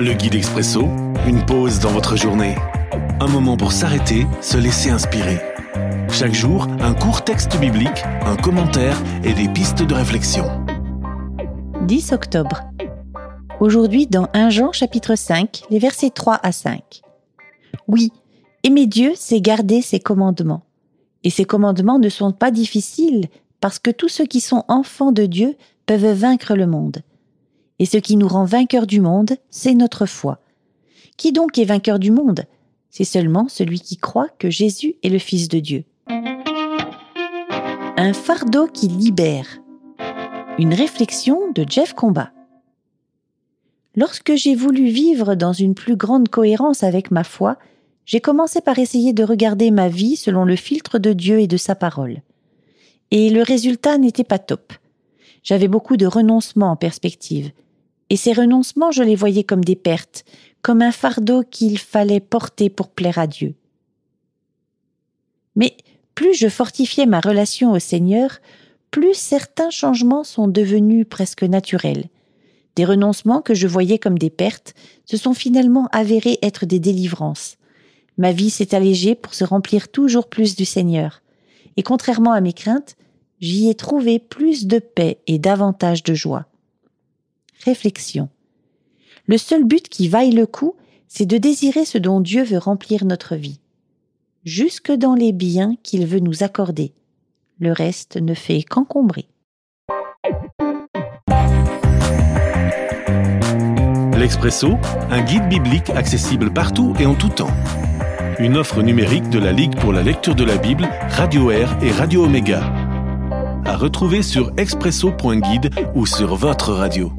Le guide expresso, une pause dans votre journée. Un moment pour s'arrêter, se laisser inspirer. Chaque jour, un court texte biblique, un commentaire et des pistes de réflexion. 10 octobre. Aujourd'hui, dans 1 Jean chapitre 5, les versets 3 à 5. Oui, aimer Dieu, c'est garder ses commandements. Et ces commandements ne sont pas difficiles, parce que tous ceux qui sont enfants de Dieu peuvent vaincre le monde. Et ce qui nous rend vainqueurs du monde, c'est notre foi. Qui donc est vainqueur du monde? C'est seulement celui qui croit que Jésus est le Fils de Dieu. Un fardeau qui libère. Une réflexion de Jeff Combat. Lorsque j'ai voulu vivre dans une plus grande cohérence avec ma foi, j'ai commencé par essayer de regarder ma vie selon le filtre de Dieu et de sa parole. Et le résultat n'était pas top. J'avais beaucoup de renoncements en perspective, et ces renoncements, je les voyais comme des pertes, comme un fardeau qu'il fallait porter pour plaire à Dieu. Mais plus je fortifiais ma relation au Seigneur, plus certains changements sont devenus presque naturels. Des renoncements que je voyais comme des pertes se sont finalement avérés être des délivrances. Ma vie s'est allégée pour se remplir toujours plus du Seigneur. Et contrairement à mes craintes, j'y ai trouvé plus de paix et davantage de joie réflexion. Le seul but qui vaille le coup, c'est de désirer ce dont Dieu veut remplir notre vie, jusque dans les biens qu'il veut nous accorder. Le reste ne fait qu'encombrer. L'Expresso, un guide biblique accessible partout et en tout temps. Une offre numérique de la Ligue pour la lecture de la Bible, Radio Air et Radio Omega. À retrouver sur expresso.guide ou sur votre radio.